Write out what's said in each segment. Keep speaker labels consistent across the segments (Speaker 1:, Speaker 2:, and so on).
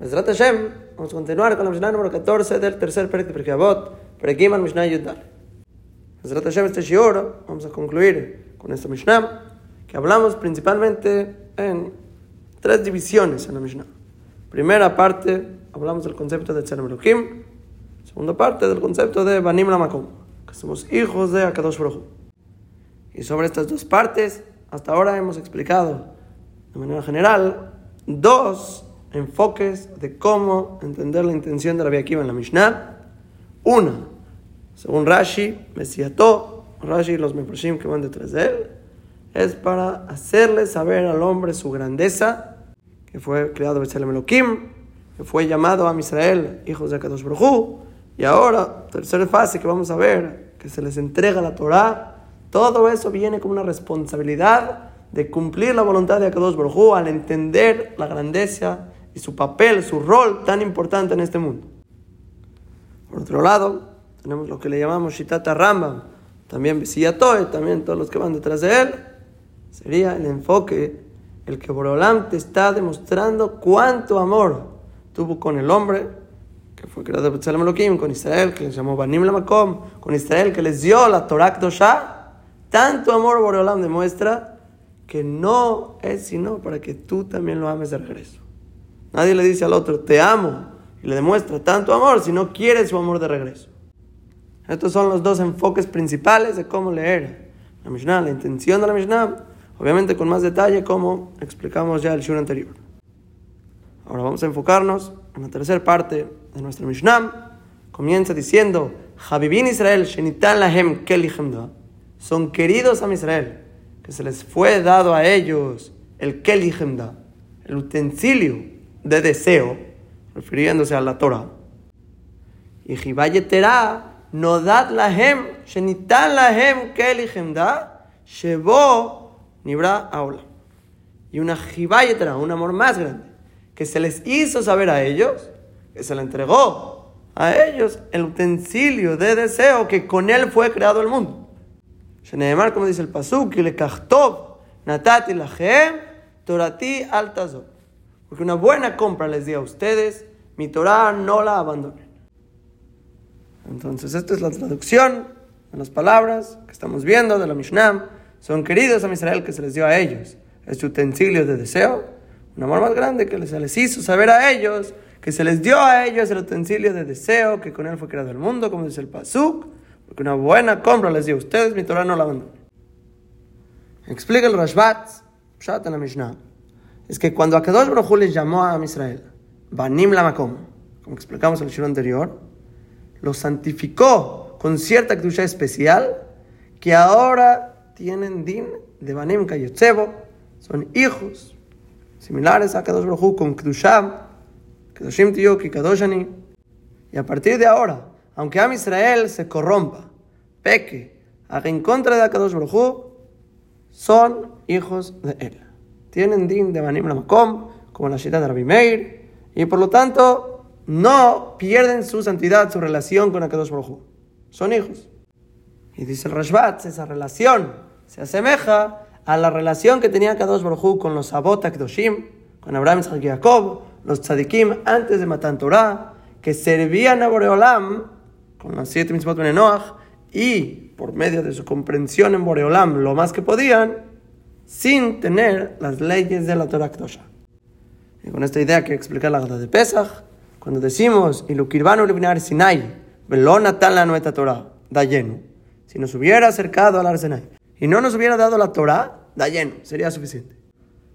Speaker 1: Mesrat Hashem, vamos a continuar con la Mishnah número 14 del tercer Perek de Pirkei Avot, Perekim Mishnah Yudal. Mesrat Hashem, este shiur, vamos a concluir con esta Mishnah, que hablamos principalmente en tres divisiones en la Mishnah. Primera parte, hablamos del concepto de Tzerem Elohim. Segunda parte, del concepto de Banim Lamakom, que somos hijos de Akadosh Baruch Hu. Y sobre estas dos partes, hasta ahora hemos explicado de manera general dos enfoques de cómo entender la intención de Rabbi Akiva en la Mishnah. Una, según Rashi, Mesiato, Rashi y los Meproshim que van detrás de él, es para hacerle saber al hombre su grandeza, que fue creado Betzelem Elohim, que fue llamado a Israel, hijos de Akadosh Baruj y ahora, tercera fase que vamos a ver, que se les entrega la Torah, todo eso viene como una responsabilidad de cumplir la voluntad de Akadosh Baruj al entender la grandeza su papel, su rol tan importante en este mundo. Por otro lado, tenemos lo que le llamamos Shitata Rambam, también Visiyatoe, también todos los que van detrás de él. Sería el enfoque, el que Borolam te está demostrando cuánto amor tuvo con el hombre, que fue creado por Elohim, con Israel, que les llamó Banim Lamakom, con Israel, que les dio la Torah Dosha. Tanto amor Borolam demuestra que no es sino para que tú también lo ames de regreso. Nadie le dice al otro, te amo, y le demuestra tanto amor si no quiere su amor de regreso. Estos son los dos enfoques principales de cómo leer la Mishnah, la intención de la Mishnah, obviamente con más detalle como explicamos ya el shur anterior. Ahora vamos a enfocarnos en la tercera parte de nuestra Mishnah. Comienza diciendo, Habibin Israel, Shenitan Lahem Kelihemda, son queridos a Israel, que se les fue dado a ellos el Kelihemda, el utensilio de deseo, refiriéndose a la Torah. Y Jibayetera, Nodat lahem, Shenitan lahem kelichemda, Shebo Nibra Aula. Y una Jibayetera, un amor más grande, que se les hizo saber a ellos, que se le entregó a ellos el utensilio de deseo que con él fue creado el mundo. Sheneemar, como dice el Pasuk, le kachtov, natati lahem, torati altazot. Porque una buena compra les di a ustedes, mi Torah no la abandonen. Entonces, esta es la traducción de las palabras que estamos viendo de la Mishnah. Son queridos a Israel que se les dio a ellos. Este utensilio de deseo, un amor más grande que se les hizo saber a ellos, que se les dio a ellos el utensilio de deseo, que con él fue creado el mundo, como dice el Pasuk. Porque una buena compra les dio a ustedes, mi Torah no la abandonen. Explica el Rashbat, Pshat en la Mishnah es que cuando Akadosh Baruj les llamó a Israel, Banim Lamakom, como explicamos en el show anterior, los santificó con cierta actividad especial que ahora tienen din de Banim Kayotzebo, son hijos similares a Kadosh Baruj con Kedusham, Kedoshim Tiyoki, Kadoshani. Y a partir de ahora, aunque Am Israel se corrompa, peque, haga en contra de Akadosh Baruj son hijos de él tienen din de Banim Lamakom, como la ciudad de Rabbi Meir, y por lo tanto no pierden su santidad, su relación con Akadosh Baruj Son hijos. Y dice el Rashbat, esa relación se asemeja a la relación que tenía Akadosh Baruj con los Abot Akdoshim, con Abraham, y Jacob, los tzadikim antes de Matan Torah, que servían a Boreolam con las siete mitzvot de Noach y por medio de su comprensión en Boreolam lo más que podían, sin tener las leyes de la Torah Ktosha. Y con esta idea que explicar la gata de Pesach, cuando decimos, y lo kirvano eliminar Sinai, velona tal la nuestra Torah, da lleno. Si nos hubiera acercado al Ar Sinai y no nos hubiera dado la Torah, da lleno, sería suficiente.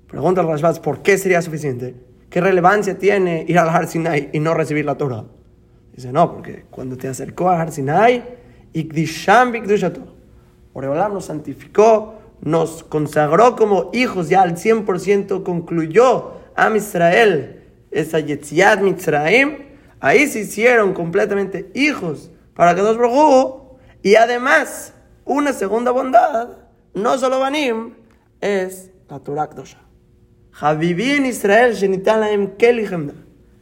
Speaker 1: Pregunta al Rashbaz, ¿por qué sería suficiente? ¿Qué relevancia tiene ir al Har y no recibir la Torah? Dice, no, porque cuando te acercó al Har Sinai, Ikdisham Bikdushato, Oreolam nos santificó nos consagró como hijos, ya al 100% concluyó a Israel esa Yetziat Mitzraim, ahí se hicieron completamente hijos para que nos Baruj y además, una segunda bondad, no solo Banim, es la Torah Kdosha. en Israel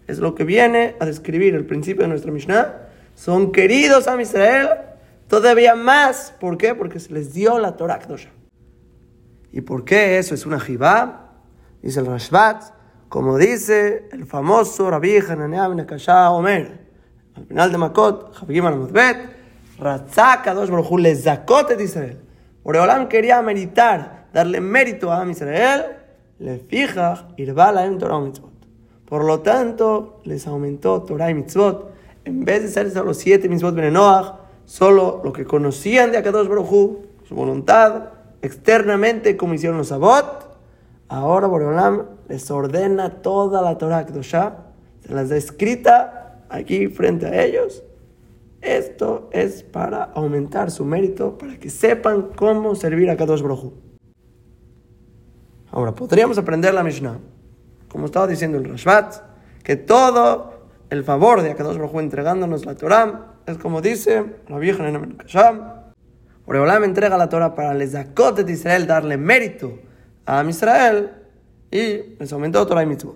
Speaker 1: Es lo que viene a describir el principio de nuestra Mishnah. Son queridos a Israel todavía más. ¿Por qué? Porque se les dio la Torah Kdosha. ¿Y por qué eso es una jibá? Dice el Rashbat, como dice el famoso Rabbi Hananea ben Omer, al final de Makot, Javigim al-Mutbet, Ratzaka dos Baruj le zakot et Israel. Boreolam quería meritar, darle mérito a Israel, le fija, irbala en Torah mitzvot. Por lo tanto, les aumentó Torah y mitzvot. En vez de ser solo siete mitzvot benenoach, solo lo que conocían de Akadosh Baruj su voluntad, externamente como hicieron los Sabot, ahora Boreolam les ordena toda la Torah Kedoshá, se las da escrita aquí frente a ellos. Esto es para aumentar su mérito, para que sepan cómo servir a Kadosh Baruj Ahora, podríamos aprender la Mishnah, como estaba diciendo el Rashbat, que todo el favor de Akadosh Baruj entregándonos la Torah es como dice la vieja en Kasham. Boreolam entrega la Torah para les de Israel darle mérito a Israel y les aumentó Torah y mitzvot.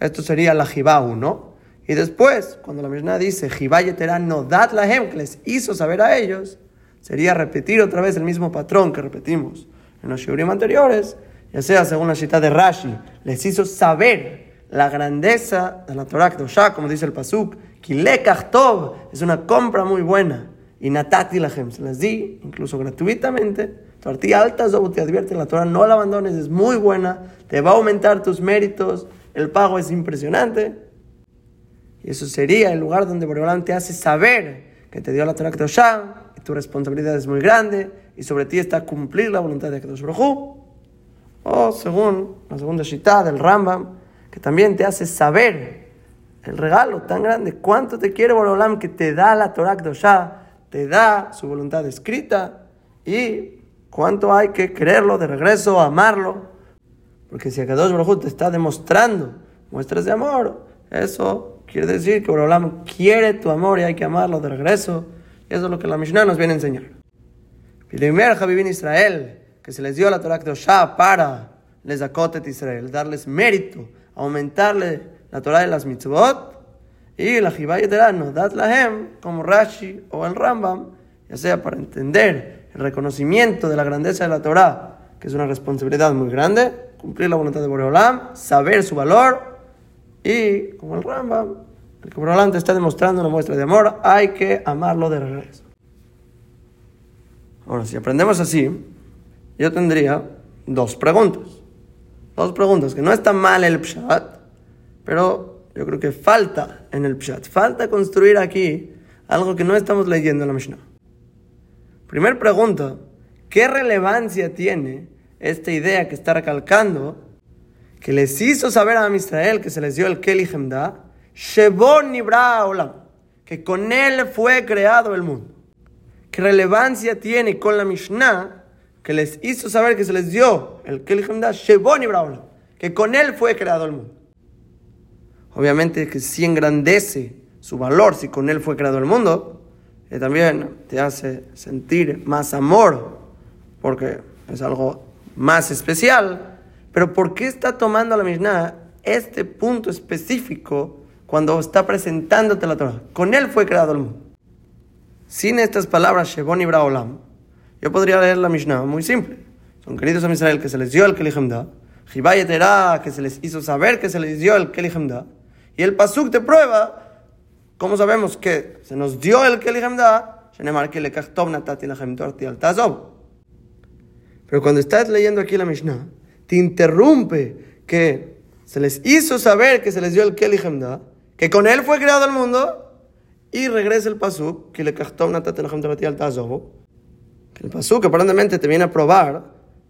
Speaker 1: Esto sería la Jibau, ¿no? Y después, cuando la Mishnah dice Jibayetera no dat lahem, que les hizo saber a ellos, sería repetir otra vez el mismo patrón que repetimos en los shiurim anteriores, ya sea según la cita de Rashi, les hizo saber la grandeza de la Torah Kedoshá, como dice el Pasuk, Kilekach Tov, es una compra muy buena. Y Natati Lahem, se las di, incluso gratuitamente, Tortilla alta, te advierte, la Torah no la abandones, es muy buena, te va a aumentar tus méritos, el pago es impresionante. Y eso sería el lugar donde Boreolam te hace saber que te dio la Torah Kedoshá, y tu responsabilidad es muy grande, y sobre ti está cumplir la voluntad de Kedosh O según la segunda shita del Rambam, que también te hace saber el regalo tan grande, cuánto te quiere Boreolam que te da la Torah Kedoshá, te da su voluntad escrita, y ¿Cuánto hay que quererlo de regreso, amarlo? Porque si Akadosh Baruj te está demostrando muestras de amor, eso quiere decir que Borolam quiere tu amor y hay que amarlo de regreso. Y eso es lo que la Mishnah nos viene a enseñar. Primer en Israel, que se les dio la Torah Kedoshá para les acotet Israel, darles mérito, aumentarle la Torah de las mitzvot, y la Jibayetera no dat lahem, como Rashi o el Rambam, ya sea para entender el reconocimiento de la grandeza de la Torah, que es una responsabilidad muy grande, cumplir la voluntad de Boreolam, saber su valor y, como el Rambam, el que Boreolam te está demostrando una muestra de amor, hay que amarlo de regreso. Ahora, si aprendemos así, yo tendría dos preguntas. Dos preguntas, que no está mal el pshat, pero yo creo que falta en el pshat, falta construir aquí algo que no estamos leyendo en la Mishnah. Primer pregunta, ¿qué relevancia tiene esta idea que está recalcando que les hizo saber a Israel que se les dio el Keli Hemda, Shebon Olam, que con él fue creado el mundo? ¿Qué relevancia tiene con la Mishnah que les hizo saber que se les dio el Keli Hemda, Shebon Olam, que con él fue creado el mundo? Obviamente que si engrandece su valor si con él fue creado el mundo, que también te hace sentir más amor, porque es algo más especial. Pero ¿por qué está tomando la Mishnah este punto específico cuando está presentándote la Torah? Con él fue creado el mundo. Sin estas palabras, Shebon y Braolam, yo podría leer la Mishnah muy simple. Son queridos a Israel que se les dio el Kelihemda, Jibayetera que se les hizo saber que se les dio el Kelihemda, y el Pasuk de prueba ¿Cómo sabemos que se nos dio el Keli Hamda? Pero cuando estás leyendo aquí la Mishnah, te interrumpe que se les hizo saber que se les dio el Keli Hamda, que con él fue creado el mundo, y regresa el pasuk, que le el pasuk aparentemente te viene a probar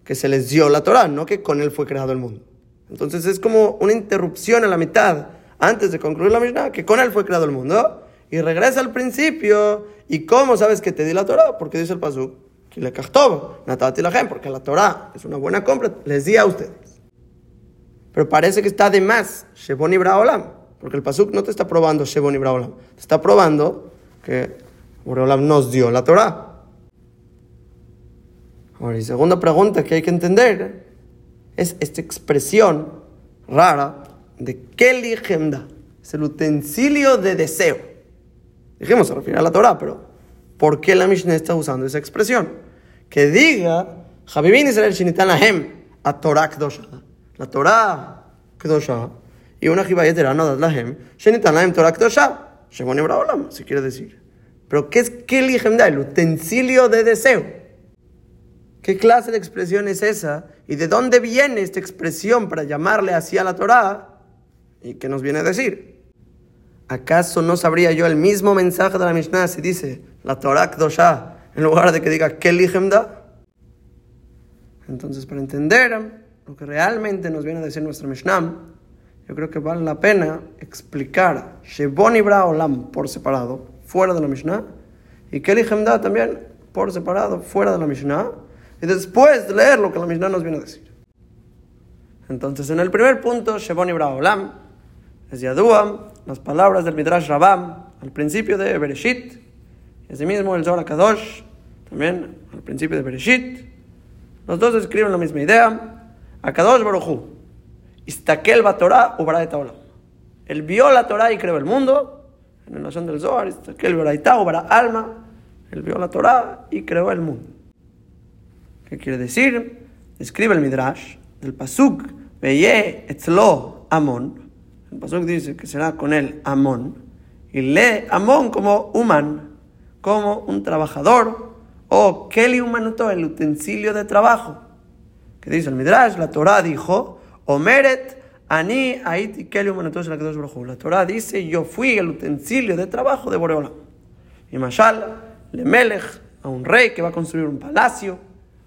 Speaker 1: que se les dio la Torah, no que con él fue creado el mundo. Entonces es como una interrupción a la mitad antes de concluir la Mishnah, que con él fue creado el mundo. Y regresa al principio. ¿Y cómo sabes que te di la Torah? Porque dice el Pasuk, que le la porque la Torah es una buena compra, les di a ustedes. Pero parece que está de más, Shebon y Braolam, porque el Pasuk no te está probando Shebon y Braolam, te está probando que Braolam nos dio la Torah. Ahora, y segunda pregunta que hay que entender es esta expresión rara de Keli Gemda. Es el utensilio de deseo. Dijimos, se refiere a la Torah, pero ¿por qué la Mishnah está usando esa expresión? Que diga, Javivin Israel Shinitan Ahem, a Torah Kdosha. La Torah Kdosha. Y una Jibayetera no la Lahem, Shinitan Ahem Torah Kdosha. Shemonim Raolam, si quiere decir. Pero ¿qué es Keli Gemda? El utensilio de deseo. ¿Qué clase de expresión es esa? ¿Y de dónde viene esta expresión para llamarle así a la Torá? ¿Y qué nos viene a decir? ¿Acaso no sabría yo el mismo mensaje de la Mishnah si dice la Torah Kdosha en lugar de que diga Keli da? Entonces, para entender lo que realmente nos viene a decir nuestra Mishnah, yo creo que vale la pena explicar Shebon Olam por separado, fuera de la Mishnah, y Keli Hemda también por separado, fuera de la Mishnah, y después de leer lo que la Mishnah nos viene a decir. Entonces, en el primer punto, Shebon Olam, es Yadua, las palabras del Midrash Rabam, al principio de Bereshit, y asimismo el Zohar Kadosh, también al principio de Bereshit, los dos escriben la misma idea, Akadosh Baruchu, Istakel Torah u Baraita Olam. Él vio la Torah y creó el mundo, en la nación del Zohar, Istakel Baraita u Bara Alma, él vio la Torah y creó el mundo. ¿Qué quiere decir? Escribe el Midrash del Pasuk, Veye Etzlo Amon. El Pasuk dice que será con él Amon, y lee Amon como human, como un trabajador, o Keli Humanuto, el utensilio de trabajo que dice el Midrash, la Torah dijo, Omeret ani aiti La Torah dice, yo fui el utensilio de trabajo de Boreola. Y Mashal, le Melech, a un rey que va a construir un palacio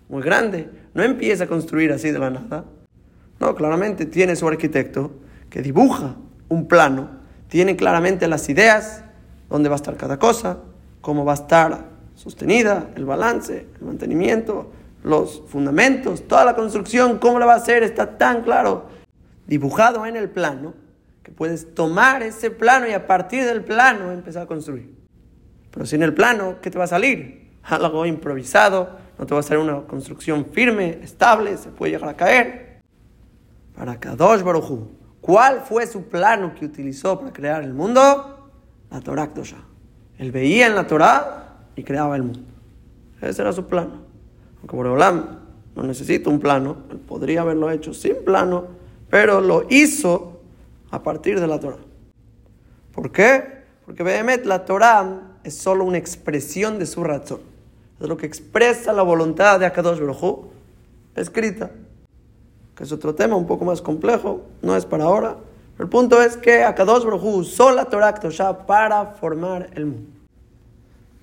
Speaker 1: muy grande, no empieza a construir así de la nada. No, claramente tiene su arquitecto que dibuja un plano, tiene claramente las ideas, dónde va a estar cada cosa, cómo va a estar sostenida, el balance, el mantenimiento, los fundamentos, toda la construcción, cómo la va a hacer, está tan claro, dibujado en el plano, que puedes tomar ese plano y a partir del plano empezar a construir. Pero sin el plano, ¿qué te va a salir? Algo improvisado, no te va a salir una construcción firme, estable, se puede llegar a caer. Para Kadosh Baruchu, ¿cuál fue su plano que utilizó para crear el mundo? La Torah Kdosha. Él veía en la Torah y creaba el mundo. Ese era su plano. Aunque Boreolam no necesita un plano, él podría haberlo hecho sin plano, pero lo hizo a partir de la Torah. ¿Por qué? Porque Behemet la Torah es solo una expresión de su razón. Es lo que expresa la voluntad de Akadosh Baruj escrita. Que es otro tema un poco más complejo, no es para ahora. El punto es que Akadosh Baruj usó la Torah para formar el mundo.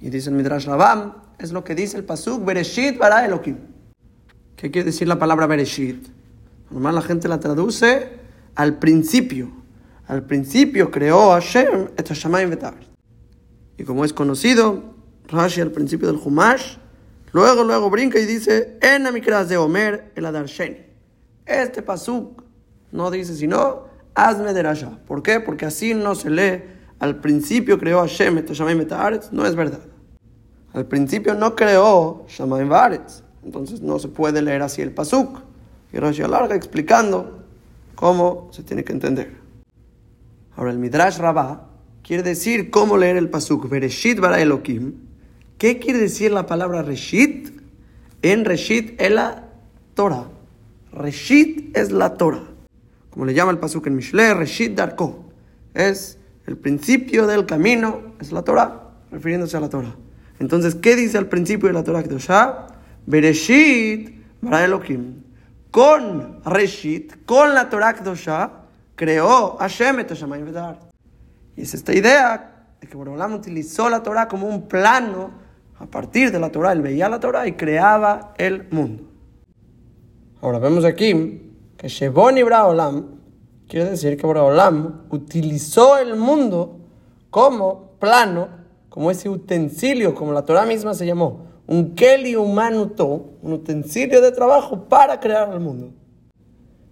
Speaker 1: Y dice el Midrash Rabam, es lo que dice el pasuk Bereshit bara Elohim. ¿Qué quiere decir la palabra Bereshit? Normal la gente la traduce al principio. Al principio creó Hashem et Hashamayim vetar. Y como es conocido, Rashi al principio del Humash, luego luego brinca y dice En amikras de Omer el Adarsheni. Este pasuk no dice sino hazme de Rasha. ¿Por qué? Porque así no se lee al principio creó Hashem vetar. No es verdad. Al principio no creó Shamayim Varetz, entonces no se puede leer así el Pasuk. Y Rashi alarga explicando cómo se tiene que entender. Ahora el Midrash Rabbah quiere decir cómo leer el Pasuk. Bereshit bara Elohim. ¿Qué quiere decir la palabra Reshit? En Reshit es la Torah. Reshit es la Torah. Como le llama el Pasuk en Mishle, Reshit Darko. Es el principio del camino, es la Torah, refiriéndose a la Torah. Entonces, ¿qué dice al principio de la Torah Kedoshá? Bereshit bara Elohim. Con Reshit, con la Torah Kedoshá, creó Hashem et. Y es esta idea de que Borolam utilizó la Torah como un plano a partir de la Torah. Él veía la Torah y creaba el mundo. Ahora vemos aquí que Shebon Ibra Olam quiere decir que Olam utilizó el mundo como plano como ese utensilio, como la Torah misma se llamó, un keli humanuto, un utensilio de trabajo para crear el mundo.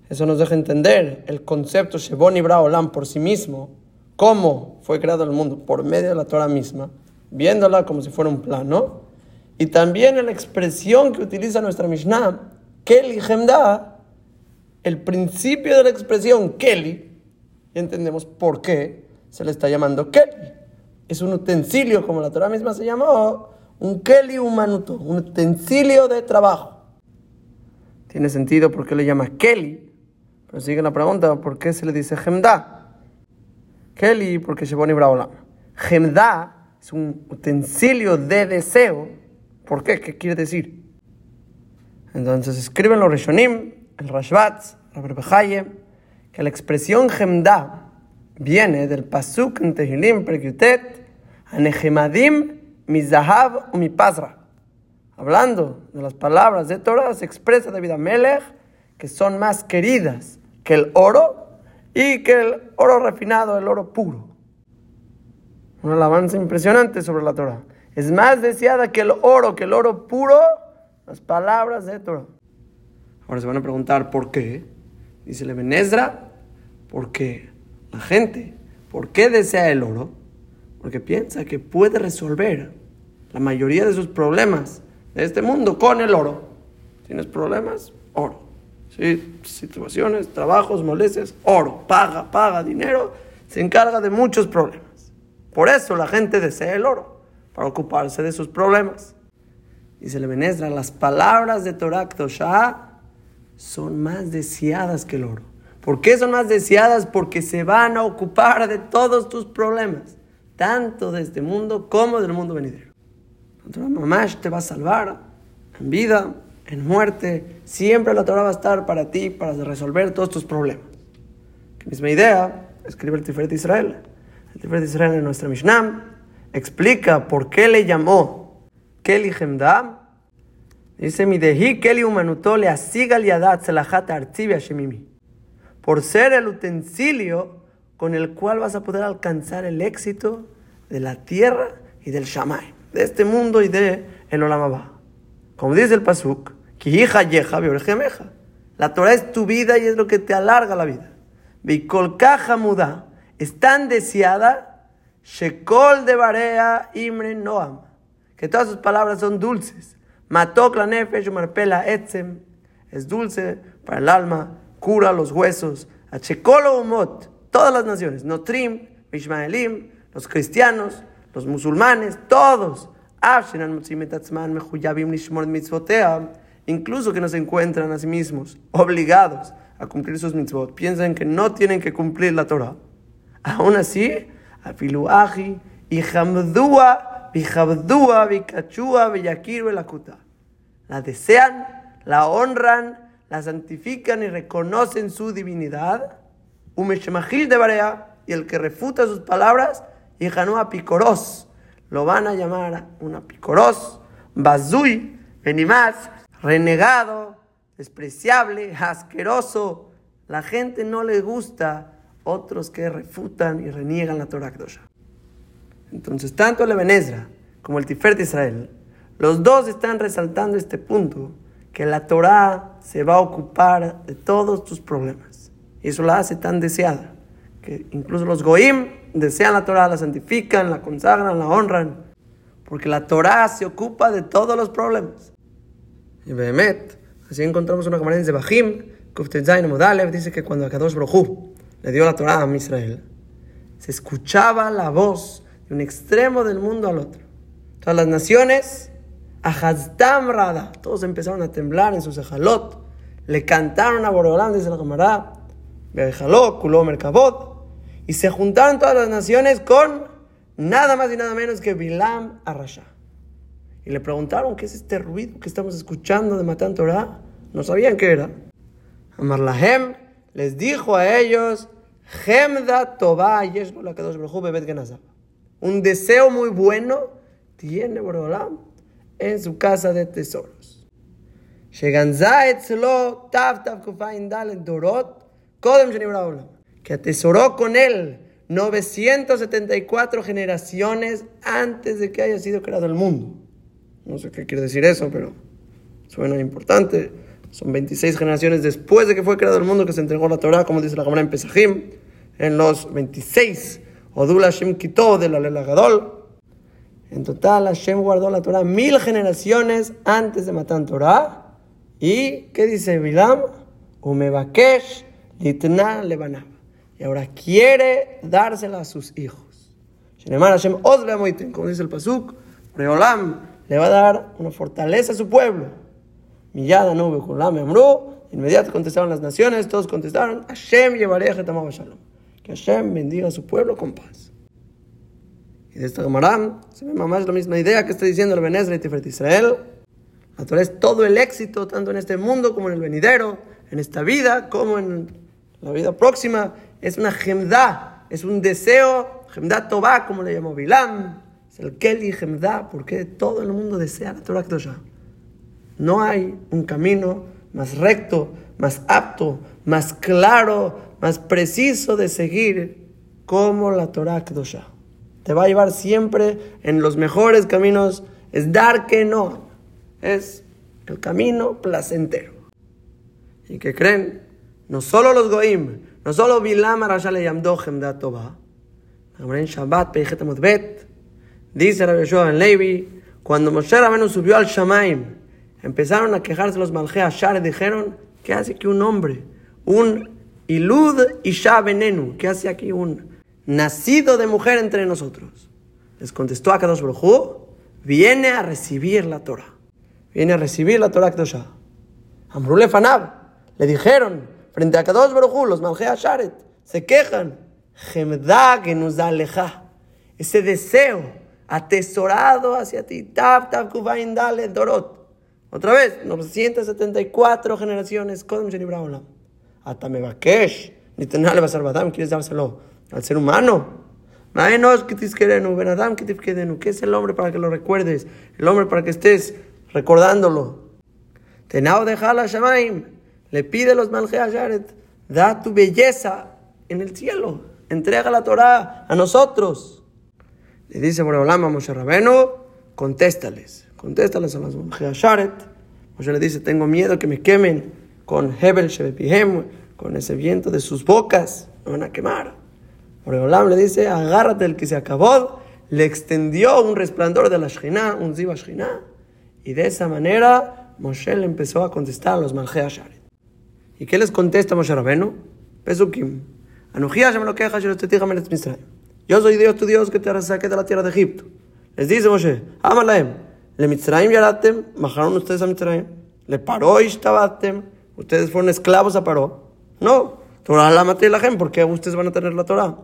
Speaker 1: Eso nos deja entender el concepto Shebon y Olam por sí mismo, cómo fue creado el mundo por medio de la Torah misma, viéndola como si fuera un plano, y también la expresión que utiliza nuestra Mishnah, Keli Gemda, el principio de la expresión Keli, y entendemos por qué se le está llamando Keli es un utensilio, como la Torah misma se llamó, un keli humanuto, un utensilio de trabajo. Tiene sentido porque le llama keli, Pero sigue la pregunta, ¿por qué se le dice Gemda? Kelly, porque se pone Braolam. Gemda es un utensilio de deseo. ¿Por qué? ¿Qué quiere decir? Entonces escriben los Rishonim, el Rashbatz, el que la expresión Gemda viene del Pasuk en Tehilim, Perkyutet, Anehemadim, Mizahav o Mipazra. Hablando de las palabras de Torah, se expresa David Amelech que son más queridas que el oro y que el oro refinado, el oro puro. Una alabanza impresionante sobre la Torah. Es más deseada que el oro, que el oro puro, las palabras de Torah. Ahora se van a preguntar por qué. Dice Levenezra, porque la gente, ¿por qué desea el oro? Porque piensa que puede resolver la mayoría de sus problemas de este mundo con el oro. ¿Tienes problemas? Oro. ¿Sí? Situaciones, trabajos, molestias, oro. Paga, paga dinero, se encarga de muchos problemas. Por eso la gente desea el oro, para ocuparse de sus problemas. Dice le Benesra, las palabras de Torah Ktoshah son más deseadas que el oro. ¿Por qué son más deseadas? Porque se van a ocupar de todos tus problemas, tanto de este mundo como del mundo venidero. La mamá te va a salvar en vida, en muerte. Siempre la Torah va a estar para ti, para resolver todos tus problemas. La misma idea escribe el Tiferet Israel. El Tiferet Israel en nuestra Mishnah explica por qué le llamó Keli Hemda. Dice, mi dehi Keli yadat artibia shemimi. Por ser el utensilio con el cual vas a poder alcanzar el éxito de la tierra y del Shamay, de este mundo y de el Olamabá. Como dice el Pasuk, hija yeja La Torah es tu vida y es lo que te alarga la vida. caja muda es tan deseada, Shekol de Barea Imre Noam, que todas sus palabras son dulces. Matok la nefesh marpela etzem, es dulce para el alma, cura los huesos. Achekolo umot, todas las naciones, Notrim, Mishmaelim, los cristianos, los musulmanes, todos. Incluso que no se encuentran a sí mismos obligados a cumplir sus mitzvot, piensan que no tienen que cumplir la Torah. Aún así, afiluaji, y hamdua, bichabdua, bicachua, beyakir, belakuta. La desean, la honran, la santifican y reconocen su divinidad. Umeshemachil de Barea, y el que refuta sus palabras, y janua picoros, lo van a llamar una picoros, bazui, venimaz, renegado, despreciable, asqueroso. La gente no le gusta otros que refutan y reniegan la Torah Kdosha. Entonces, tanto el Ebenezer como el Tiferet de Israel, los dos están resaltando este punto, que la Torah se va a ocupar de todos tus problemas. Y eso la hace tan deseada, que incluso los Goim desean la Torah, la santifican, la consagran, la honran, porque la Torah se ocupa de todos los problemas. Y Behemet, así encontramos una camarada de Bajim, Kuftetzain Modalev, dice que cuando Akadosh Brojú le dio la Torah a Israel, se escuchaba la voz un extremo del mundo al otro. Todas las naciones, Ahazdam Rada, todos empezaron a temblar en sus ejalot, le cantaron a Borolán desde la camarada, Bejalot, Kuló, Merkabot, y se juntaron todas las naciones con nada más y nada menos que Bilam Arasha. Y le preguntaron, ¿qué es este ruido que estamos escuchando de Matan Torah? No sabían qué era. Amarlahem les dijo a ellos, Gemda Toba Un deseo muy bueno tiene Borolam en su casa de tesoros. Que atesoró con él 974 generaciones antes de que haya sido creado el mundo. No sé qué quiere decir eso, pero suena importante. Son 26 generaciones después de que fue creado el mundo que se entregó la Torah, como dice la Gemara en Pesajim, en los 26. Odul Hashem quitó de la Gadol. En total, Hashem guardó la Torah mil generaciones antes de matar Torah. ¿Y qué dice Bilam? Umebakesh litna lebanab. Y ahora quiere dársela a sus hijos. Hashem como dice el Pasuk, Reolam le va a dar una fortaleza a su pueblo. Millada nube Amru, Inmediato contestaron las naciones, todos contestaron, Hashem llevareje shalom. Que Hashem bendiga a su pueblo con paz. Y de esta Gemara se ve más la misma idea que está diciendo el Benezra y Tiferet Israel. La es todo el éxito, tanto en este mundo como en el venidero, en esta vida como en la vida próxima. Es una gemda, es un deseo, gemda toba, como le llamó Bilam. Es el Keli gemda, porque todo el mundo desea la Torah Kedosha. No hay un camino más recto, más apto, más claro, más preciso de seguir como la Torah Kedosha. Te va a llevar siempre en los mejores caminos. Es dar que no. Es el camino placentero. ¿Y que creen? No solo los goim, no solo Bilam Arasha le llamó Gemda Toba. En Shabbat, Bet, dice Rabbi Yoshua en Levi, cuando Moshe Rabbeinu subió al Shamaim, empezaron a quejarse los Malje Ashar y dijeron, ¿qué hace aquí un hombre? Un Ilud Isha Venenu, ¿qué hace aquí un nacido de mujer entre nosotros? Les contestó a Kadosh Baruj viene a recibir la Torah. Viene a recibir la Torah Kedosha. Amrule Fanab, le dijeron, frente a Kadosh Baruj los Malje Asharet, se quejan, Gemda que nos aleja. Ese deseo atesorado hacia ti. Tab, tab, kuvain, dale, dorot. Otra vez, 974 generaciones, Kodem Olam. Hasta me vaquesh, ni tenale basarbadam, quieres dárselo al ser humano. Maenos que que tifkedenu. ¿Qué es el hombre para que lo recuerdes? El hombre para que estés recordándolo. Tenao de Shamaim, le pide los Malje Asharet, da tu belleza en el cielo, entrega la Torah a nosotros. Le dice Boreolam a Moshe Rabenu, contéstales. Contéstales a las Sharet. Moshe le dice, tengo miedo que me quemen con Hebel Shebepihem, con ese viento de sus bocas, me van a quemar. Boreolam le dice, agárrate el que se acabó, le extendió un resplandor de la Shekhinah, un Shekhinah, y de esa manera Moshe le empezó a contestar a los Malchea. ¿Y qué les contesta Moshe Rabenu? Pesukim. Yo soy Dios, tu Dios, que te saqué de la tierra de Egipto. Les dice Moshe, Amalaem, le Mitzrayim yaratem, bajaron ustedes a Mitzrayim. Le paró Ishtabatem, ustedes fueron esclavos a Paró. No, Torah la maté la gente, porque ustedes van a tener la Torah.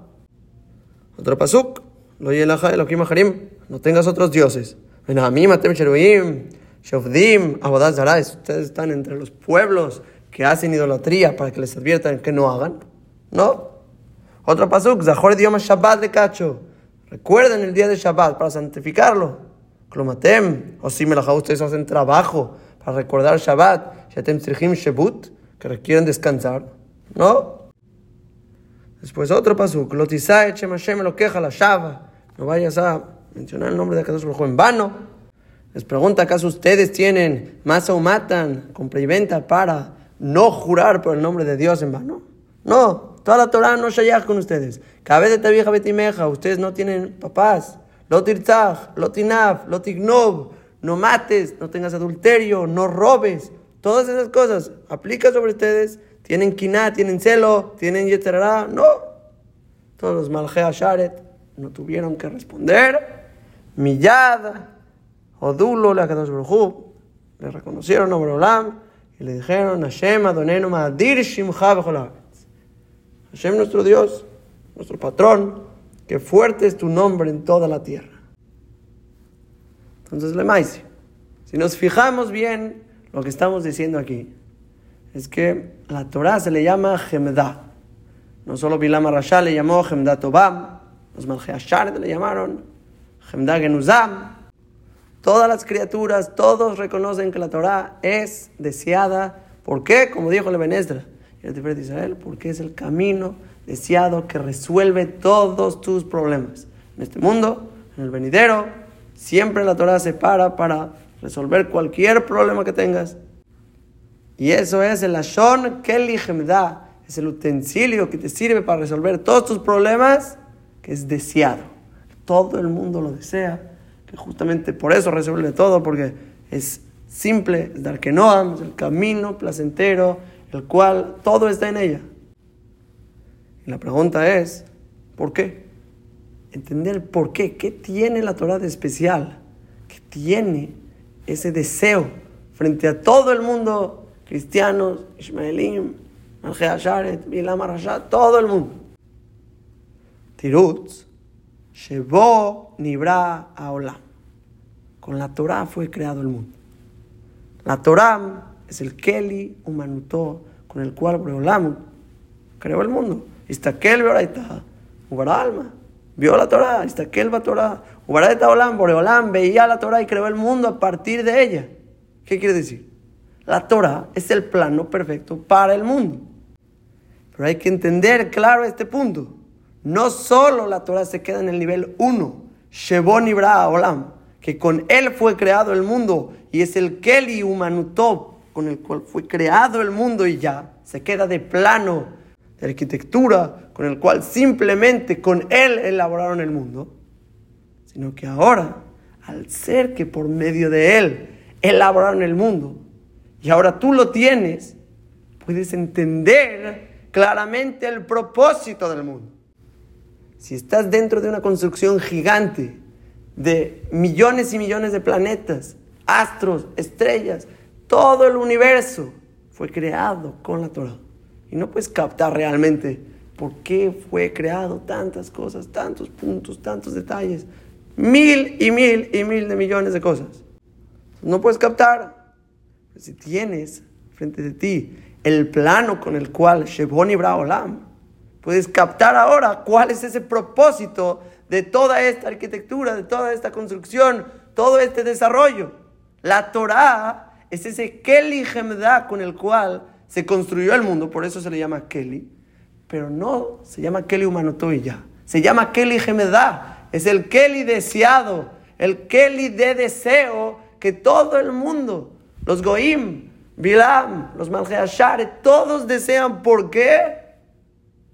Speaker 1: Otro pasuk, lo yelaja lo Harim, no tengas otros dioses. Ven a mí, matem cheruim, shofdim. Ustedes están entre los pueblos que hacen idolatría para que les adviertan que no hagan. No. Otro pasuk, zahor idioma Shabbat de cacho. Recuerden el día de Shabbat para santificarlo. Klomatem, o si me ustedes hacen trabajo para recordar Shabbat, Shatem Tzrichim Shebut, que requieren descansar. ¿No? Después otro paso, Klotisae Hashem lo queja la Shava. No vayas a mencionar el nombre de Akadosh Baruj en vano. Les pregunta, ¿acaso ustedes tienen masa o matan, compra y venta para no jurar por el nombre de Dios en vano? No, toda la Torah no shayach con ustedes. Vez de tabija betimeja, ustedes no tienen papás. Lo tirzaj, lo tinaf, lo tignov, no mates, no tengas adulterio, no robes. Todas esas cosas aplica sobre ustedes. Tienen kiná, tienen celo, tienen yeterará. No. Todos los malgea sharet no tuvieron que responder. Millad, odulo, la kadosh le reconocieron a Borolam y le dijeron, Hashem adonenu ma'adir shimcha Hashem nuestro Dios, nuestro patrón, que fuerte es tu nombre en toda la tierra. Entonces, le si nos fijamos bien lo que estamos diciendo aquí, es que la Torah se le llama Gemda. No solo Bilam Rasha le llamó Gemda Tobam, los Malcheashar le llamaron Gemda Genuzam. Todas las criaturas, todos reconocen que la Torah es deseada. ¿Por qué? Como dijo el Benestra el de Israel, porque es el camino deseado que resuelve todos tus problemas. En este mundo, en el venidero, siempre la Torah se para para resolver cualquier problema que tengas. Y eso es el Ashon Keli da es el utensilio que te sirve para resolver todos tus problemas, que es deseado. Todo el mundo lo desea, que justamente por eso resuelve todo, porque es simple, es dar que no es el camino placentero, el cual todo está en ella. Y la pregunta es, ¿por qué? Entender por qué, qué tiene la Torah de especial, que tiene ese deseo frente a todo el mundo cristianos, Ismaelim, Algea Sharet, Bilam Arashat, todo el mundo. Tirutz, Shebo Nibra Aolam. Con la Torah fue creado el mundo. La Torah es el Keli Humanutó con el cual Boreolam creó el mundo. Beoraita, Ubara Alma. Vio la Torah, Istakel va Torah. Ubaraita Olam, Boreolam veía la Torah y creó el mundo a partir de ella. ¿Qué quiere decir? La Torah es el plano perfecto para el mundo. Pero hay que entender claro este punto. No solo la Torah se queda en el nivel 1, Shebon Ibra Olam, que con él fue creado el mundo y es el Keli Humanutop con el cual fue creado el mundo y ya se queda de plano de arquitectura con el cual simplemente con él elaboraron el mundo, sino que ahora, al ser que por medio de él elaboraron el mundo y ahora tú lo tienes, puedes entender claramente el propósito del mundo. Si estás dentro de una construcción gigante de millones y millones de planetas, astros, estrellas, todo el universo fue creado con la Torah. Y no puedes captar realmente por qué fue creado tantas cosas, tantos puntos, tantos detalles. Mil y mil y mil de millones de cosas. No puedes captar. si tienes frente de ti el plano con el cual Shebon y Olam, puedes captar ahora cuál es ese propósito de toda esta arquitectura, de toda esta construcción, todo este desarrollo. La Torah es ese Keli con el cual se construyó el mundo, por eso se le llama Keli, pero no se llama Keli humano y ya, se llama Keli Gemda, es el Keli deseado, el Keli de deseo que todo el mundo, los Goim, Bilam, los Malgeashare, todos desean. ¿Por qué?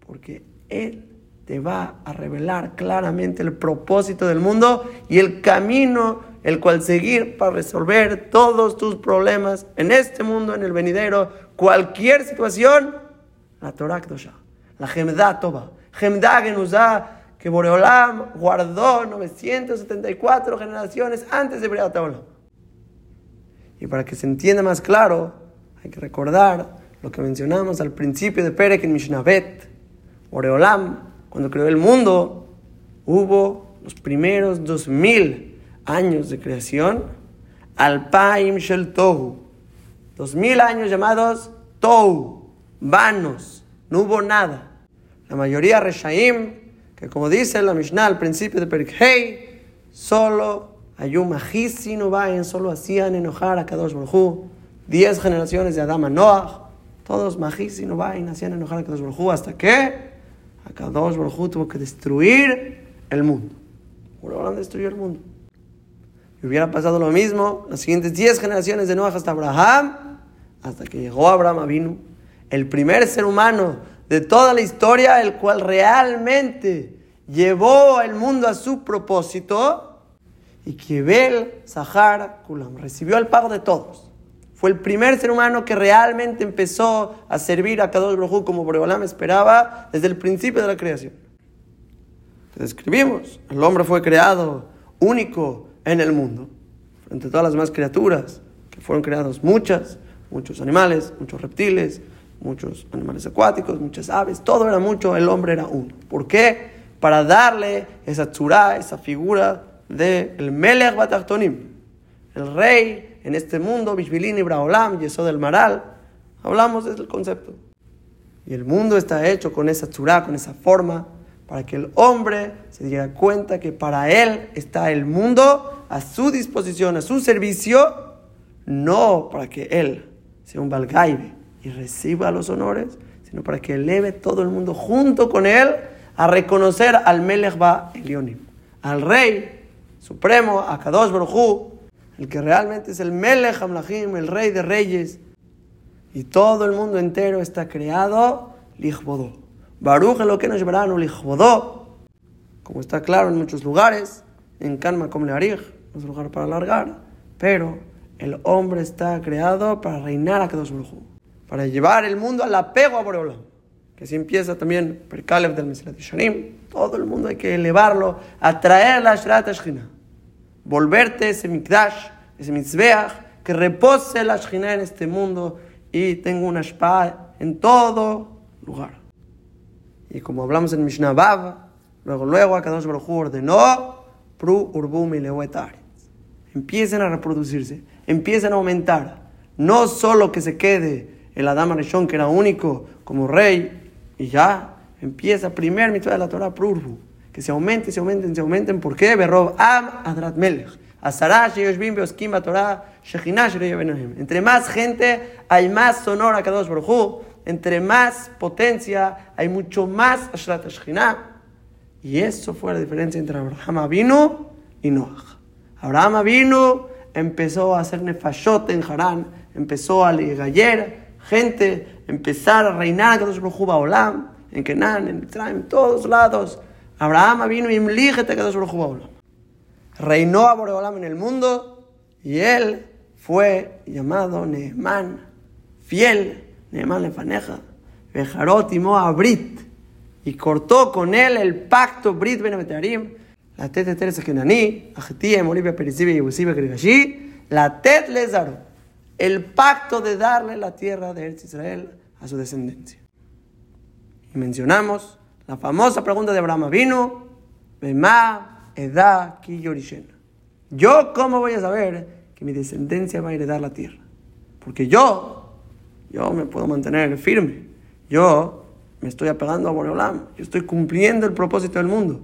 Speaker 1: Porque Él te va a revelar claramente el propósito del mundo y el camino el cual seguir para resolver todos tus problemas en este mundo, en el venidero, cualquier situación, la Torah Kdosha, la Gemda Toba, Gemda Genuzá, que Boreolam guardó 974 generaciones antes de Briat Y para que se entienda más claro, hay que recordar lo que mencionamos al principio de Perek en Mishnabet. Boreolam, cuando creó el mundo, hubo los primeros 2000 años de creación, Alpaim Shel Tohu, dos mil años llamados Tohu, vanos, no hubo nada. La mayoría Reshaim, que como dice la Mishnah al principio de Perikhei, solo Ayum Vain, solo hacían enojar a Kadosh Baruj Diez generaciones de Adama Noah, todos Vain hacían enojar a Kadosh Baruj hasta que a Kadosh Baruj tuvo que destruir el mundo. Por ahora destruyó el mundo. Y hubiera pasado lo mismo las siguientes 10 generaciones de Noah hasta Abraham, hasta que llegó Abraham vino, el primer ser humano de toda la historia, el cual realmente llevó el mundo a su propósito, y Kiebel Sahar Kulam recibió el pago de todos. Fue el primer ser humano que realmente empezó a servir a Kadosh Baruj como Boreolam esperaba desde el principio de la creación. describimos, el hombre fue creado único, en el mundo, frente a todas las demás criaturas, que fueron creados muchas, muchos animales, muchos reptiles, muchos animales acuáticos, muchas aves, todo era mucho, el hombre era uno. ¿Por qué? Para darle esa tzura, esa figura del el Melech Batachtonim, el rey en este mundo, Bishvilin Ibraholam, Yesod del Maral. Hablamos del concepto. Y el mundo está hecho con esa tzura, con esa forma, para que el hombre se diera cuenta que para él está el mundo a su disposición, a su servicio, no para que él sea un balgaibe y reciba los honores, sino para que eleve todo el mundo junto con él a reconocer al Melech Ba Elionim, al Rey Supremo, a Kadosh Baruj el que realmente es el Melech Amlachim, el Rey de Reyes, y todo el mundo entero está creado Lichbodó Baruch lo que nos como está claro en muchos lugares, en Kanma como Learij, no es lugar para alargar, pero el hombre está creado para reinar a Kadosh Baruj para llevar el mundo al apego a Boreolam. Que así empieza también Perkalev del Mesilat Shanim. Todo el mundo hay que elevarlo, atraer la Shrat Shechina. Volverte ese Mikdash, ese Mitzbeach, que repose la Shechina en este mundo y tengo una espada en todo lugar. Y como hablamos en Mishnah Bab, luego, luego Akadosh Baruj Hu ordenó, Pru Urbum y Empiecen a reproducirse, empiecen a aumentar. No solo que se quede el Adam Rishon, que era único como rey, y ya empieza primer mitzvah de la Torah, Prurbu. Que se aumenten, se aumenten, se aumenten. ¿Por qué? Berrob Am Adrat Melech. Entre más gente, hay más sonora Kadosh Baruj Entre más potencia, hay mucho más Ashrat Y eso fue la diferencia entre Abraham Avinu y Noach. Abraham Avinu empezó a hacer nefashot en Harán, empezó a legayer gente, empezar a reinar Kadosh Olam, en Kenan, en Mitzrayim, en todos lados. Abraham vino y a Kadosh Olam. Reinó a Boreolam en el mundo y él fue llamado Nehman, fiel, Nehman Lefaneja, Bejarot a Brit, y cortó con él el pacto Brit Benemetarim, la tet Teresa Kenani, Ajetía, Molivia Perisibe y Yebusibe Grigashi, la tet Lezaro, el pacto de darle la tierra de Israel a su descendencia. Y mencionamos la famosa pregunta de Abraham vino, Bema, Edá, Ki Yo, ¿cómo voy a saber que mi descendencia va a heredar la tierra? Porque yo, yo me puedo mantener firme. Yo me estoy apegando a Boreolam. Yo estoy cumpliendo el propósito del mundo.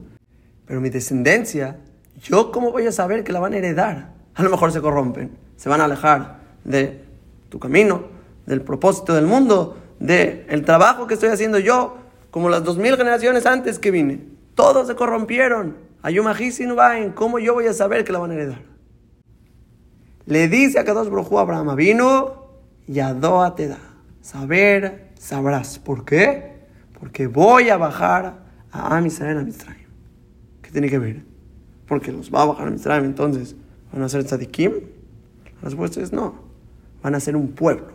Speaker 1: Pero mi descendencia, yo, ¿cómo voy a saber que la van a heredar? A lo mejor se corrompen, se van a alejar de tu camino, del propósito del mundo, del el trabajo que estoy haciendo yo, como las dos mil generaciones antes que vine. Todos se corrompieron. en ¿cómo yo voy a saber que la van a heredar? Le dice a Kadosh Brojú Abraham, vino y Adoa te da. Saber, sabrás. ¿Por qué? Porque voy a bajar a Am Israel a Mitzrayim. ¿Qué tiene que ver? Porque los va a bajar a entonces, ¿van a ser tzadikim? La respuesta es no. Van a ser un pueblo.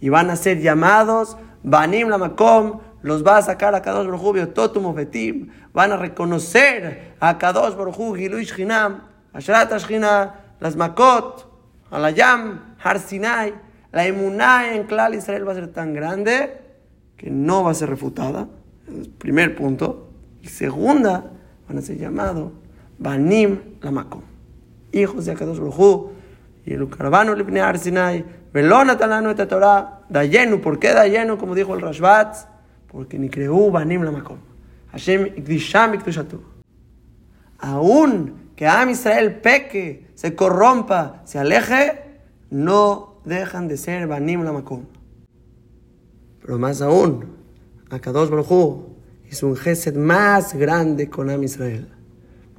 Speaker 1: Y van a ser llamados Banim Lamakom, los va a sacar a Kadosh Baruj Totum Ofetim, van a reconocer a Kadosh Baruj Giluish Hinam, Ashrat Ashkina, las Makot, Alayam, Har Sinai, la emuná en Klal Israel va a ser tan grande que no va a ser refutada. primer punto. Y segunda, van a ser llamados Banim Lamakom, hijos de Akadosh Baruj y el caravano Libne Har Sinai, Velona Talano et Torah, Dayenu, ¿por qué Dayenu? Como dijo el Rashbat, porque ni creó Banim la Makom. Hashem Ikdisham Ikdushatu. Aún que Am Israel peque, se corrompa, se aleje, no dejan de ser Banim la Makom. Pero más aún, Akadosh Baruj hizo un gesed más grande con Am Israel.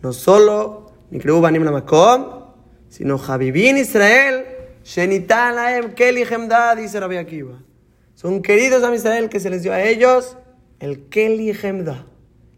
Speaker 1: No solo ni creó Banim la Makom, sino Javivin Israel, Shenitan Laem Keli Hemda, dice Rabbi Akiva. Son queridos a Israel que se les dio a ellos el Keli Hemda.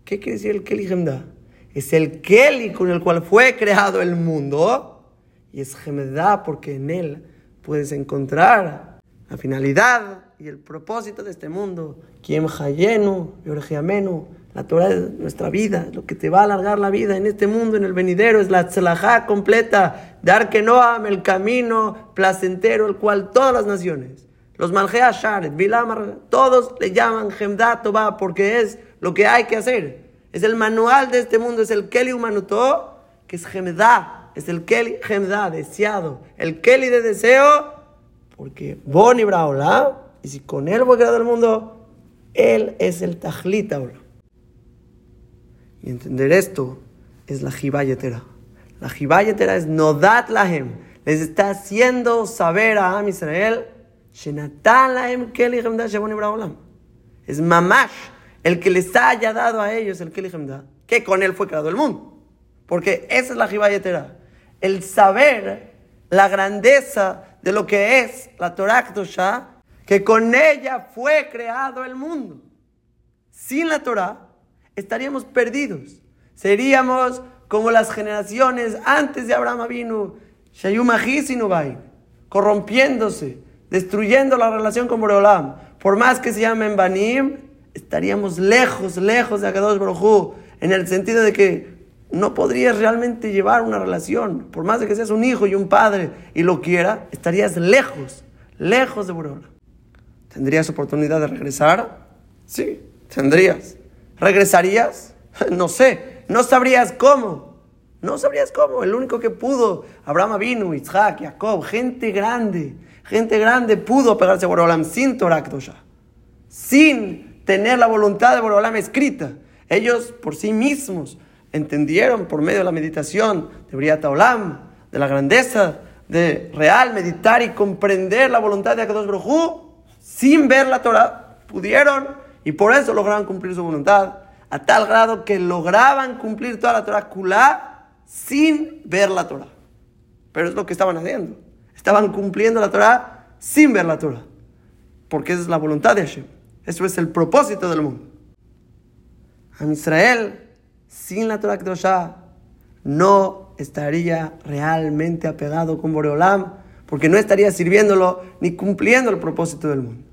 Speaker 1: ¿Qué quiere decir el Keli Hemda? Es el Keli con el cual fue creado el mundo. Y es Hemda porque en él puedes encontrar la finalidad y el propósito de este mundo. Quien Hayenu, Yorgiamenu, la Torah de nuestra vida, lo que te va a alargar la vida en este mundo, en el venidero, es la tzlajá completa, dar que el camino placentero, el cual todas las naciones los Malgea Sharet, Bilamar, todos le llaman Hemdat Toba porque es lo que hay que hacer. Es el manual de este mundo, es el Keli Humanuto, que es Hemda, es el Keli Hemda, deseado. El Keli de deseo, porque Boni Braola, y si con él fue creado el mundo, él es el Tajlita Y entender esto es la Jibayetera. La Jibayetera es Nodat Lahem. Les está haciendo saber a Am Israel es mamash, el que les haya dado a ellos el Keli que con él fue creado el mundo. Porque esa es la Jibayetera. El saber la grandeza de lo que es la Torah que con ella fue creado el mundo. Sin la Torah estaríamos perdidos. Seríamos como las generaciones antes de Abraham vino, corrompiéndose, destruyendo la relación con Boreolam. Por más que se llamen Banim, estaríamos lejos, lejos de Akadosh Baruj en el sentido de que no podrías realmente llevar una relación. Por más de que seas un hijo y un padre y lo quiera, estarías lejos, lejos de Boreolam. ¿Tendrías oportunidad de regresar? Sí, tendrías. ¿Regresarías? No sé, no sabrías cómo. No sabrías cómo. El único que pudo, Abraham vino, Isaac, Jacob, gente grande, gente grande pudo pegarse a Borolam sin Torah sin tener la voluntad de Borolam escrita. Ellos por sí mismos entendieron por medio de la meditación de Briata Olam, de la grandeza de real meditar y comprender la voluntad de Akadosh Baruj sin ver la Torah, pudieron y por eso lograron cumplir su voluntad, a tal grado que lograban cumplir toda la Torah kulá sin ver la Torah. Pero es lo que estaban haciendo. Estaban cumpliendo la Torah sin ver la Torah. Porque esa es la voluntad de Hashem. Eso es el propósito del mundo. A Israel, sin la Torah Kedoshah, no estaría realmente apegado con Boreolam, porque no estaría sirviéndolo ni cumpliendo el propósito del mundo.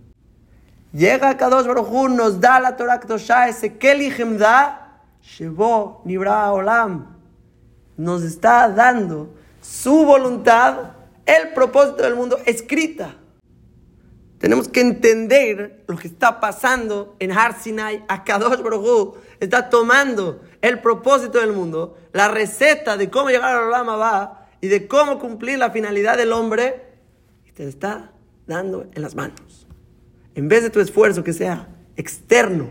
Speaker 1: Llega Kadosh Baruj nos da la Torah Kedoshah, ese Keli da, Shebo Nibra Olam. Nos está dando su voluntad, el propósito del mundo escrita. Tenemos que entender lo que está pasando en Har Sinai. Kadosh Baruj está tomando el propósito del mundo, la receta de cómo llegar al Olam va y de cómo cumplir la finalidad del hombre, y te está dando en las manos. En vez de tu esfuerzo que sea externo,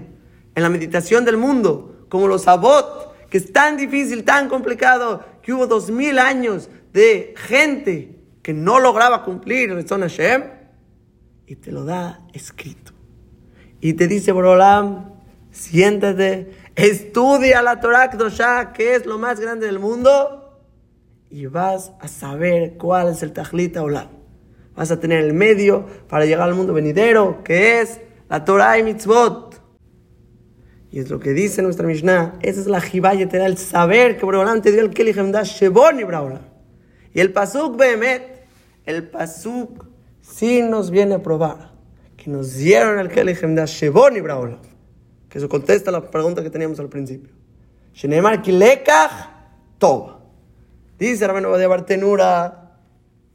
Speaker 1: en la meditación del mundo, como los abot, que es tan difícil, tan complicado, que hubo dos mil años de gente que no lograba cumplir el Rezon Hashem, y te lo da escrito. Y te dice, Borolam, siéntate, estudia la Torah Kedoshah, que es lo más grande del mundo, y vas a saber cuál es el Tajlita Olam. Vas a tener el medio para llegar al mundo venidero, que es la Torah y Mitzvot. Y es lo que dice nuestra Mishnah. Esa es la Jibayetera, el saber que Boreolam te dio el Keli Shebon y Y el Pasuk Behemet, el Pasuk sí nos viene a probar que nos dieron el Keli Shebon y que eso contesta la pregunta que teníamos al principio. Shenemar kilekach tov. Dice Rabenu Badia Bartenura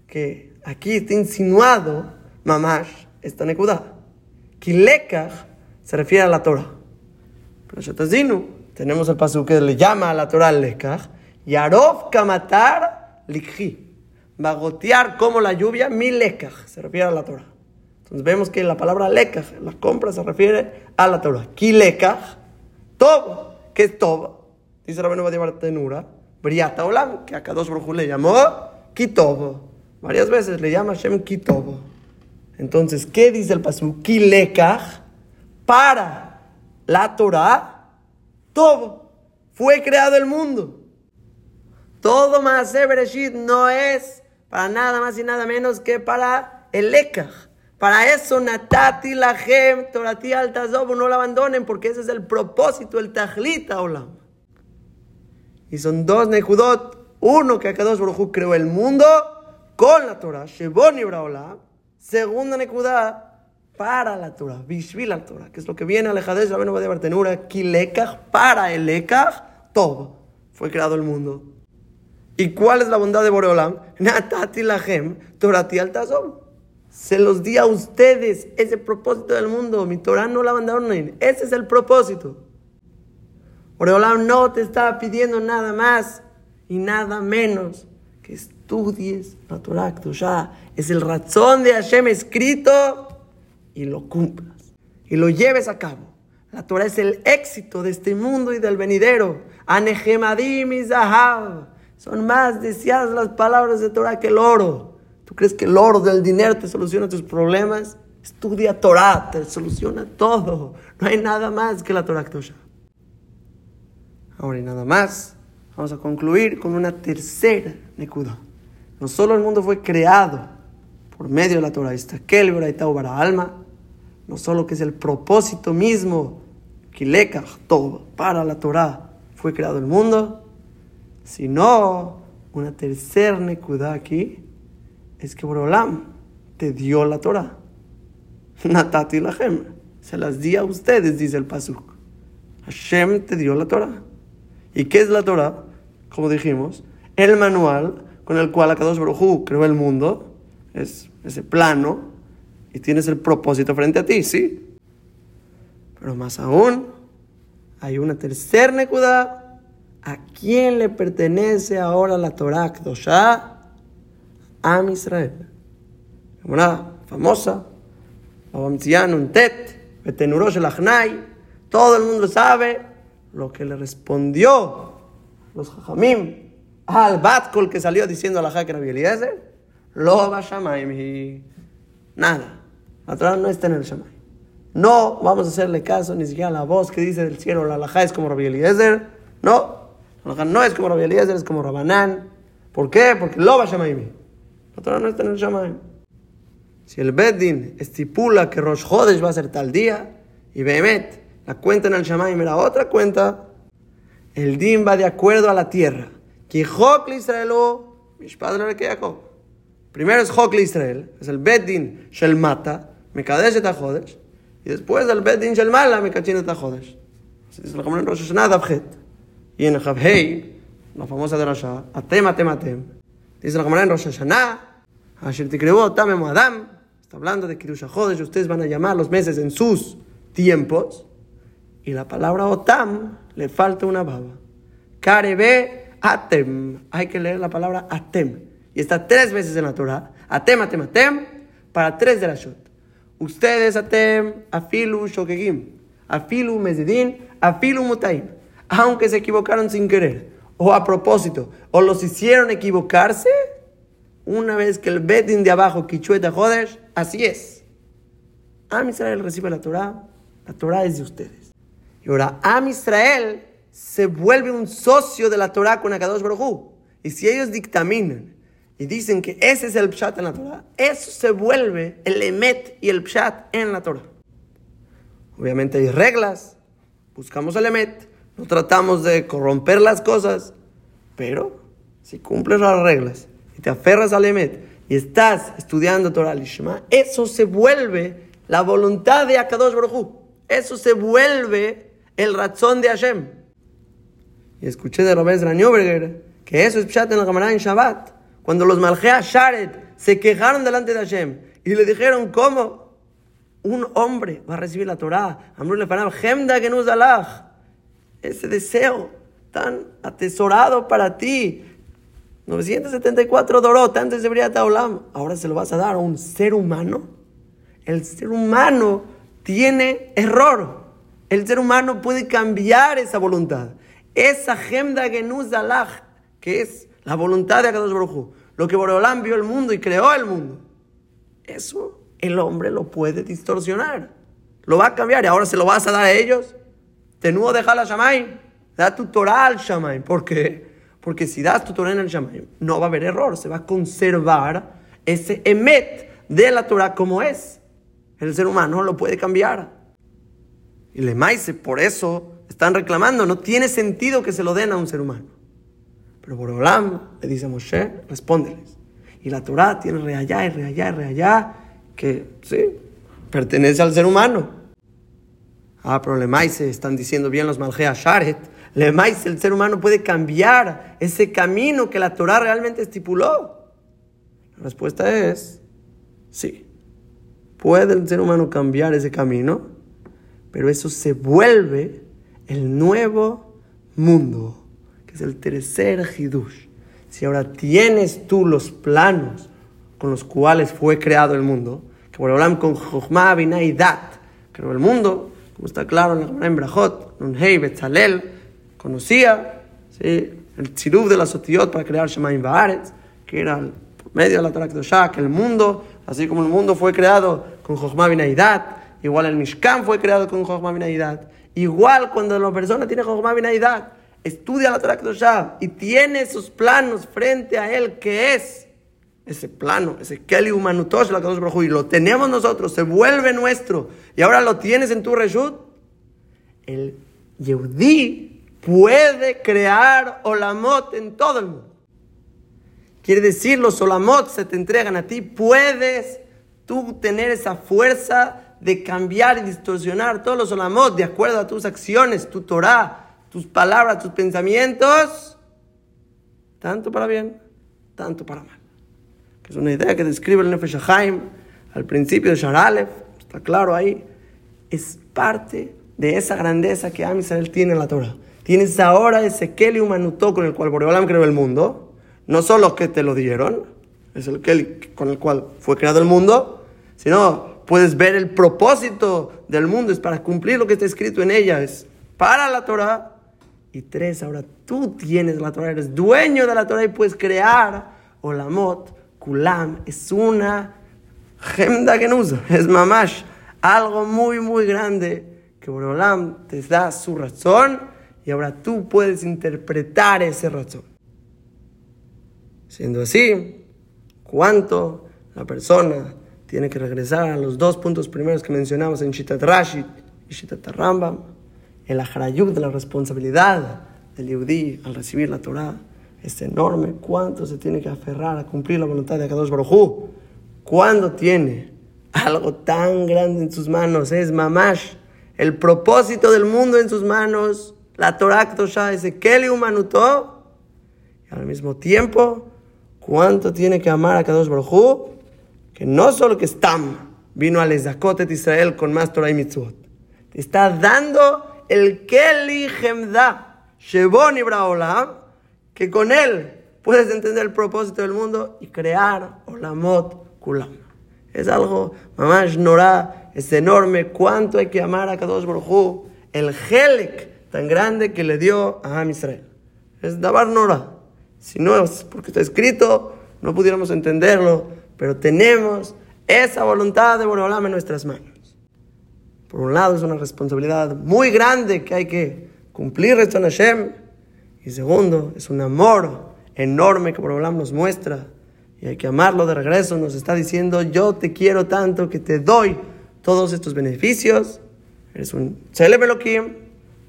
Speaker 1: que aquí está insinuado mamash esta nekudá. Kilekach se refiere a la Torah. Pero Shatazinu, tenemos el paso que le llama a la Torah lekach. Yarov kamatar likhi. Va a gotear como la lluvia mi lekach. Se refiere a la Torah. Entonces vemos que la palabra lekach, la compra, se refiere a la Torah. Ki lekach, tob, que es tob. Dice Rabenu Badibar Tenura, briata olam, que acá dos brujos le llamó kitob. Varias veces le llama Shem kitob. Entonces, ¿qué dice el pasú? Ki lekach, para la Torah, tob. Fue creado el mundo. Todo más Bereshit no es para nada más y nada menos que para el lekach para eso, Natati la Gem, Torati Altazob, no la abandonen, porque ese es el propósito, el Tajlita Olam. Y son dos Nejudot. Uno, que Akadosh Baruj creó el mundo con la Torah, Shebon y Olam. Segunda Nekudá, para la Torah, Bishvil la Torah, que es lo que viene al Ejadesh, Rabenu de Bartenura, Kilekach, para el Ekach, todo. Fue creado el mundo. ¿Y cuál es la bondad de Boreolam? Natati la Gem, Torati Altazob se los di a ustedes, ese propósito del mundo. Mi Torah no la abandonen. Ese es el propósito. Oreolam no te está pidiendo nada más y nada menos que estudies la Torah ya Es el razón de Hashem escrito y lo cumplas y lo lleves a cabo. La Torah es el éxito de este mundo y del venidero. Anehemadim y. Son más deseadas las palabras de Torah que el oro. ¿Tú crees que el oro del dinero te soluciona tus problemas? Estudia Torah, te soluciona todo. No hay nada más que la Torah tuya. Ahora y nada más, vamos a concluir con una tercera nekuda. No solo el mundo fue creado por medio de la Torah, está para alma, no solo que es el propósito mismo, todo para la Torah fue creado el mundo, sino una tercera nekuda aquí, es que Borolam te dio la Torah. Natati la Hashem. Se las di a ustedes, dice el Pasuk. Hashem te dio la Torah. ¿Y qué es la Torah? Como dijimos, el manual con el cual Akadosh Baruj creó el mundo. Es ese plano y tienes el propósito frente a ti, sí. Pero más aún, hay una tercera nekuda. ¿A quién le pertenece ahora la Torah Kedoshah? A Israel. Una famosa, el. Todo el mundo sabe lo que le respondió los Jajamim al Batkol que salió diciendo a la Jaque Rabbi Eliezer. Lo va y Nada. Torah no está en el Shamay. No vamos a hacerle caso ni siquiera a la voz que dice del cielo, la alajá es como Rabbi Eliezer. No, la no es como Rabbi Eliezer, es como Rabanán. ¿Por qué? Porque lo va Shamaim. La Torah no está en el Shamaim. Si el Beddin estipula que Rosh Hodesh va a ser tal día, y Behemet, la cuenta en el Shamaim era otra cuenta, el Din va de acuerdo a la tierra. Que Jok Israel, padres que Jacob. Primero es Jok Israel, es el Beddin Shel Mata, Mekadesh et Hodesh. Y después el Bet Din Shel Mala me cachina esta jodes. Así dice la Gemara en Rosh Hashanah Davjet. Y en Javhei, la famosa de Rosh Atem, Atem, Atem. Dice la Gemara en Rosh Hashanah, Asher Adam. Está hablando de Kiddush HaJodesh, ustedes van a llamar los meses en sus tiempos. Y la palabra Otam le falta una baba. Karebe Atem. Hay que leer la palabra Atem. Y está tres veces en la Torah. Atem, Atem, Atem. Para tres de la Shot. Ustedes atem afilu shokegim, afilu mezidin, afilu mutaim. Aunque se equivocaron sin querer, o a propósito, o los hicieron equivocarse, una vez que el bedin de abajo, kichueta jodesh, así es. Am Israel recibe la Torah, la Torah es de ustedes. Y ahora Am Israel se vuelve un socio de la Torah con Akadosh Baruj Y si ellos dictaminan y dicen que ese es el pshat en la Torah, eso se vuelve el emet y el pshat en la Torah. Obviamente hay reglas, buscamos el emet, no tratamos de corromper las cosas, pero si cumples las reglas y te aferras al emet y estás estudiando Torah Lishma, eso se vuelve la voluntad de Akadosh Baruj Eso se vuelve el razón de Hashem. Y escuché de Robes Ranioberger que eso es pshat en la cámara en Shabbat. Cuando los Malgea Sharet se quejaron delante de Hashem y le dijeron, ¿cómo? Un hombre va a recibir la Torah. Ese deseo tan atesorado para ti. 974 Dorot antes de Briat Olam. Ahora se lo vas a dar a un ser humano. El ser humano tiene error. El ser humano puede cambiar esa voluntad. Esa Gemda Genuz Alach, que es la voluntad de Akadosh Baruj lo que Boreolam vio el mundo y creó el mundo. Eso el hombre lo puede distorsionar. Lo va a cambiar y ahora se lo vas a dar a ellos. Tenudo deja la Shamay. Da tu Torah al Shamay. ¿Por qué? Porque si das tu Torah en el Shamay, no va a haber error. Se va a conservar ese emet de la Torah como es. El ser humano lo puede cambiar. Y le maíz, por eso están reclamando. No tiene sentido que se lo den a un ser humano. Pero Borolam le dice a Moshe, respóndeles. Y la Torah tiene reallá y reallá y reallá, que sí, pertenece al ser humano. Ah, pero Lemaise, están diciendo bien los Malgea Sharet. Lemaise, el ser humano puede cambiar ese camino que la Torah realmente estipuló. La respuesta es sí. Puede el ser humano cambiar ese camino, pero eso se vuelve el nuevo mundo que es el tercer Hidush. Si ahora tienes tú los planos con los cuales fue creado el mundo, que por hablar con Jochma, y Dat, creó el mundo, como está claro en la Gemara en Brajot, Nunhei, Betzalel, conocía ¿sí? El tziruf de la Sotiot para crear Shemaim Baaretz, que era el medio de la Torah que el mundo, así como el mundo fue creado con Jochma, Binah y Dat, igual el Mishkan fue creado con Jochma, Binah y Dat, igual cuando la persona tiene Jochma, Binah y Dat, estudia la Torah y tiene sus planos frente a él, que es ese plano, ese Keli Humanutosh, la Kadosh y lo tenemos nosotros, se vuelve nuestro, y ahora lo tienes en tu Reshut, el Yehudi puede crear Olamot en todo el mundo. Quiere decir, los Olamot se te entregan a ti, puedes tú tener esa fuerza de cambiar y distorsionar todos los Olamot de acuerdo a tus acciones, tu Torah, tus palabras, tus pensamientos, tanto para bien, tanto para mal. Es una idea que describe el Nefesh Haim, al principio de Sharalef, está claro ahí, es parte de esa grandeza que Am Israel tiene en la Torah. Tienes ahora ese Keli Humanutó con el cual Boreolam creó el mundo, no solo que te lo dieron, es el Keli con el cual fue creado el mundo, sino puedes ver el propósito del mundo, es para cumplir lo que está escrito en ella, es para la Torah. Y tres, ahora tú tienes la Torah, eres dueño de la Torah y puedes crear Olamot, Kulam, es una gemda que no es mamash, algo muy, muy grande que Boreolam te da su razón y ahora tú puedes interpretar ese razón. Siendo así, ¿cuánto la persona tiene que regresar a los dos puntos primeros que mencionamos en Shitat Rashid y Shitat Rambam? El ajarayuk de la responsabilidad del Yehudi al recibir la Torah es enorme. ¿Cuánto se tiene que aferrar a cumplir la voluntad de Akadosh Baruj Cuando tiene algo tan grande en sus manos, es mamash, el propósito del mundo en sus manos, la Torah Ktoshá, ese Keli Humanutó, y al mismo tiempo, cuánto tiene que amar a Kadosh Baruj que no solo que Stam vino al Ezakotet Israel con más Torah y Mitzvot, te está dando el Keli Gemda, Shebon Ibraolam, que con él puedes entender el propósito del mundo y crear Olamot Kulam. Es algo, Nora, es enorme. Cuánto hay que amar a Kadosh Baruj el Helek tan grande que le dio a Am Israel. Es Dabar Nora. Si no es porque está escrito, no pudiéramos entenderlo, pero tenemos esa voluntad de Boreolam en nuestras manos. Por un lado, es una responsabilidad muy grande que hay que cumplir esto en Hashem. Y segundo, es un amor enorme que Boreolam nos muestra y hay que amarlo de regreso. Nos está diciendo, yo te quiero tanto que te doy todos estos beneficios. Eres un Tzelem Elohim,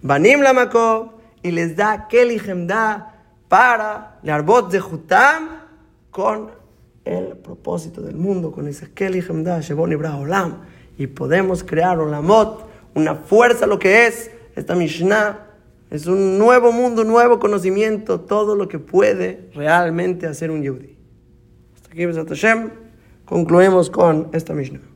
Speaker 1: Banim Lamako, y les da Keli da para el arbot de Jutam con el propósito del mundo, con ese Keli da Shebon Olam. Y podemos crear Olamot, una fuerza, lo que es esta Mishnah. Es un nuevo mundo, un nuevo conocimiento, todo lo que puede realmente hacer un Yehudi. Aquí, Hashem, concluimos con esta Mishnah.